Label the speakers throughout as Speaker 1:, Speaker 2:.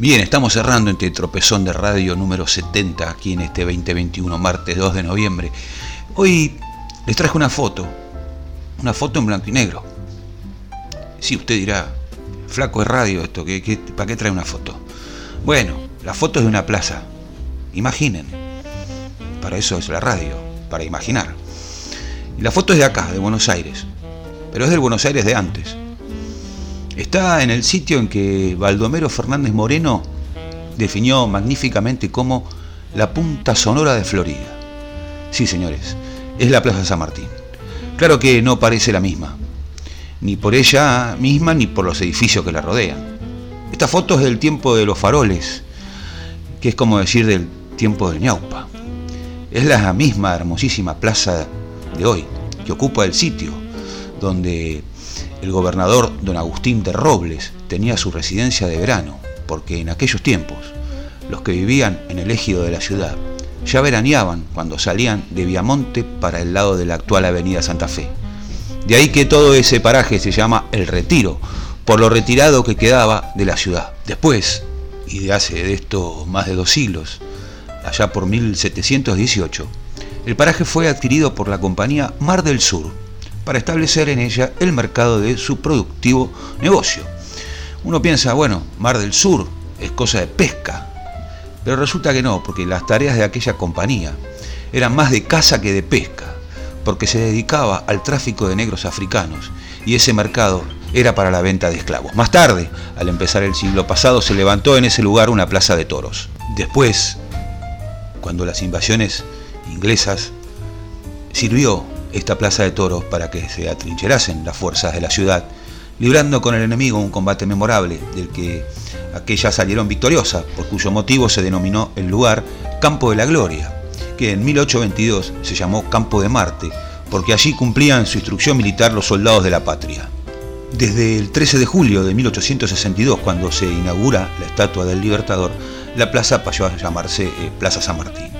Speaker 1: Bien, estamos cerrando este tropezón de radio número 70 aquí en este 2021, martes 2 de noviembre. Hoy les traje una foto, una foto en blanco y negro. Sí, usted dirá, flaco de radio esto, ¿qué, para qué trae una foto? Bueno, la foto es de una plaza. Imaginen. Para eso es la radio, para imaginar. La foto es de acá, de Buenos Aires. Pero es del Buenos Aires de antes. Está en el sitio en que Baldomero Fernández Moreno definió magníficamente como la punta sonora de Florida. Sí, señores, es la Plaza San Martín. Claro que no parece la misma, ni por ella misma ni por los edificios que la rodean. Esta foto es del tiempo de los faroles, que es como decir del tiempo del ñaupa. Es la misma hermosísima plaza de hoy, que ocupa el sitio donde el gobernador don Agustín de Robles tenía su residencia de verano, porque en aquellos tiempos los que vivían en el ejido de la ciudad ya veraneaban cuando salían de Viamonte para el lado de la actual avenida Santa Fe. De ahí que todo ese paraje se llama El Retiro, por lo retirado que quedaba de la ciudad. Después, y de hace de esto más de dos siglos, allá por 1718, el paraje fue adquirido por la compañía Mar del Sur, para establecer en ella el mercado de su productivo negocio. Uno piensa, bueno, Mar del Sur es cosa de pesca, pero resulta que no, porque las tareas de aquella compañía eran más de caza que de pesca, porque se dedicaba al tráfico de negros africanos y ese mercado era para la venta de esclavos. Más tarde, al empezar el siglo pasado, se levantó en ese lugar una plaza de toros. Después, cuando las invasiones inglesas, sirvió esta plaza de toros para que se atrincherasen las fuerzas de la ciudad, librando con el enemigo un combate memorable del que aquellas salieron victoriosas, por cuyo motivo se denominó el lugar Campo de la Gloria, que en 1822 se llamó Campo de Marte, porque allí cumplían su instrucción militar los soldados de la patria. Desde el 13 de julio de 1862, cuando se inaugura la estatua del Libertador, la plaza pasó a llamarse eh, Plaza San Martín.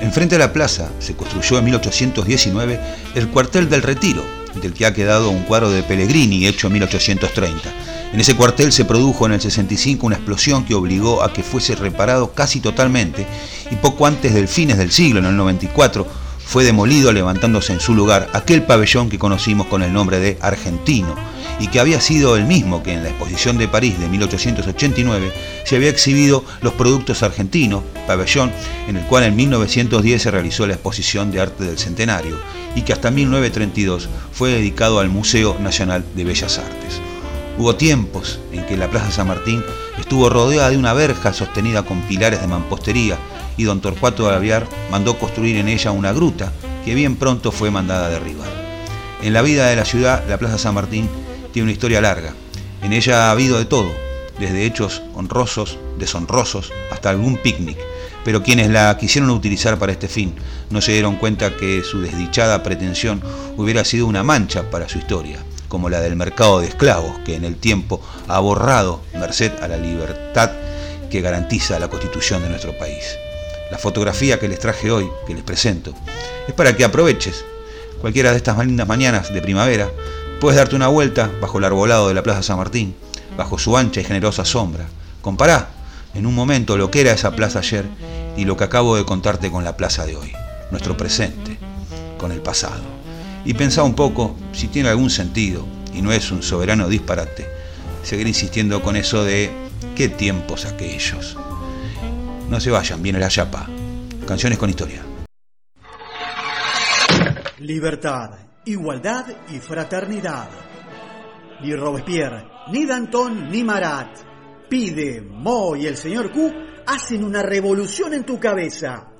Speaker 1: Enfrente de la plaza se construyó en 1819 el cuartel del Retiro, del que ha quedado un cuadro de Pellegrini hecho en 1830. En ese cuartel se produjo en el 65 una explosión que obligó a que fuese reparado casi totalmente y poco antes del fines del siglo, en el 94, fue demolido levantándose en su lugar aquel pabellón que conocimos con el nombre de Argentino y que había sido el mismo que en la exposición de París de 1889 se había exhibido los productos argentinos, pabellón en el cual en 1910 se realizó la exposición de arte del centenario y que hasta 1932 fue dedicado al Museo Nacional de Bellas Artes. Hubo tiempos en que la Plaza San Martín estuvo rodeada de una verja sostenida con pilares de mampostería y don Torcuato de mandó construir en ella una gruta que bien pronto fue mandada a derribar. En la vida de la ciudad, la Plaza San Martín tiene una historia larga. En ella ha habido de todo, desde hechos honrosos, deshonrosos, hasta algún picnic. Pero quienes la quisieron utilizar para este fin no se dieron cuenta que su desdichada pretensión hubiera sido una mancha para su historia, como la del mercado de esclavos, que en el tiempo ha borrado merced a la libertad que garantiza la constitución de nuestro país. La fotografía que les traje hoy, que les presento, es para que aproveches cualquiera de estas lindas mañanas de primavera, puedes darte una vuelta bajo el arbolado de la Plaza San Martín, bajo su ancha y generosa sombra. Compará en un momento lo que era esa plaza ayer y lo que acabo de contarte con la plaza de hoy, nuestro presente, con el pasado. Y pensá un poco si tiene algún sentido, y no es un soberano disparate, seguir insistiendo con eso de qué tiempos aquellos. No se vayan, viene la chapa. Canciones con historia.
Speaker 2: Libertad, igualdad y fraternidad. Ni Robespierre, ni Danton, ni Marat. Pide, Mo y el señor Q hacen una revolución en tu cabeza.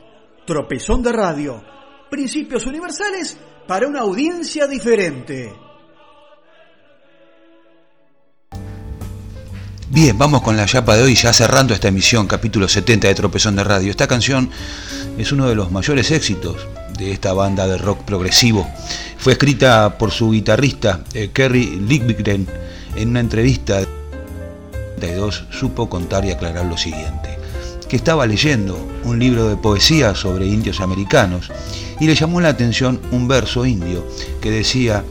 Speaker 2: Tropezón de radio. Principios universales para una audiencia diferente.
Speaker 1: Bien, vamos con la chapa de hoy, ya cerrando esta emisión, capítulo 70 de Tropezón de Radio. Esta canción es uno de los mayores éxitos de esta banda de rock progresivo. Fue escrita por su guitarrista eh, Kerry Ligvigren en una entrevista de dos supo contar y aclarar lo siguiente, que estaba leyendo un libro de poesía sobre indios americanos y le llamó la atención un verso indio que decía,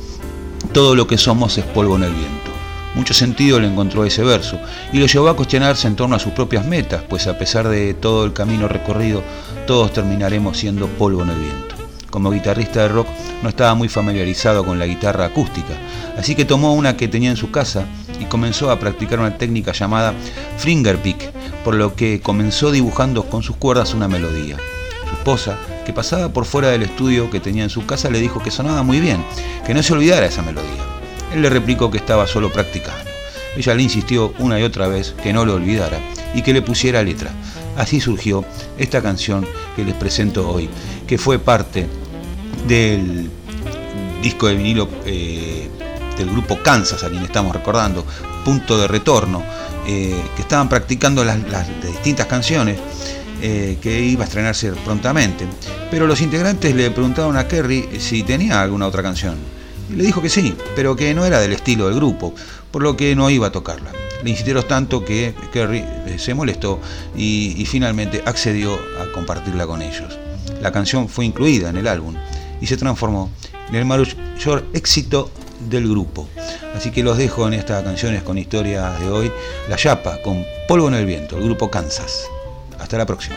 Speaker 1: todo lo que somos es polvo en el viento. Mucho sentido le encontró ese verso y lo llevó a cuestionarse en torno a sus propias metas, pues a pesar de todo el camino recorrido, todos terminaremos siendo polvo en el viento. Como guitarrista de rock no estaba muy familiarizado con la guitarra acústica, así que tomó una que tenía en su casa y comenzó a practicar una técnica llamada fingerpick, por lo que comenzó dibujando con sus cuerdas una melodía. Su esposa, que pasaba por fuera del estudio que tenía en su casa, le dijo que sonaba muy bien, que no se olvidara esa melodía. Él le replicó que estaba solo practicando. Ella le insistió una y otra vez que no lo olvidara y que le pusiera letra. Así surgió esta canción que les presento hoy, que fue parte del disco de vinilo eh, del grupo Kansas, a quien estamos recordando, Punto de Retorno, eh, que estaban practicando las, distintas canciones eh, que iba a estrenarse prontamente. Pero los integrantes le preguntaron a Kerry si tenía alguna otra canción. Le dijo que sí, pero que no era del estilo del grupo, por lo que no iba a tocarla. Le insistieron tanto que Kerry eh, se molestó y, finalmente accedió a compartirla con ellos. La canción fue incluida en el álbum y se transformó en el mayor éxito del grupo. Así que los dejo en estas canciones con historias de hoy. La Yapa con Polvo en el Viento, el grupo Kansas. Hasta la próxima.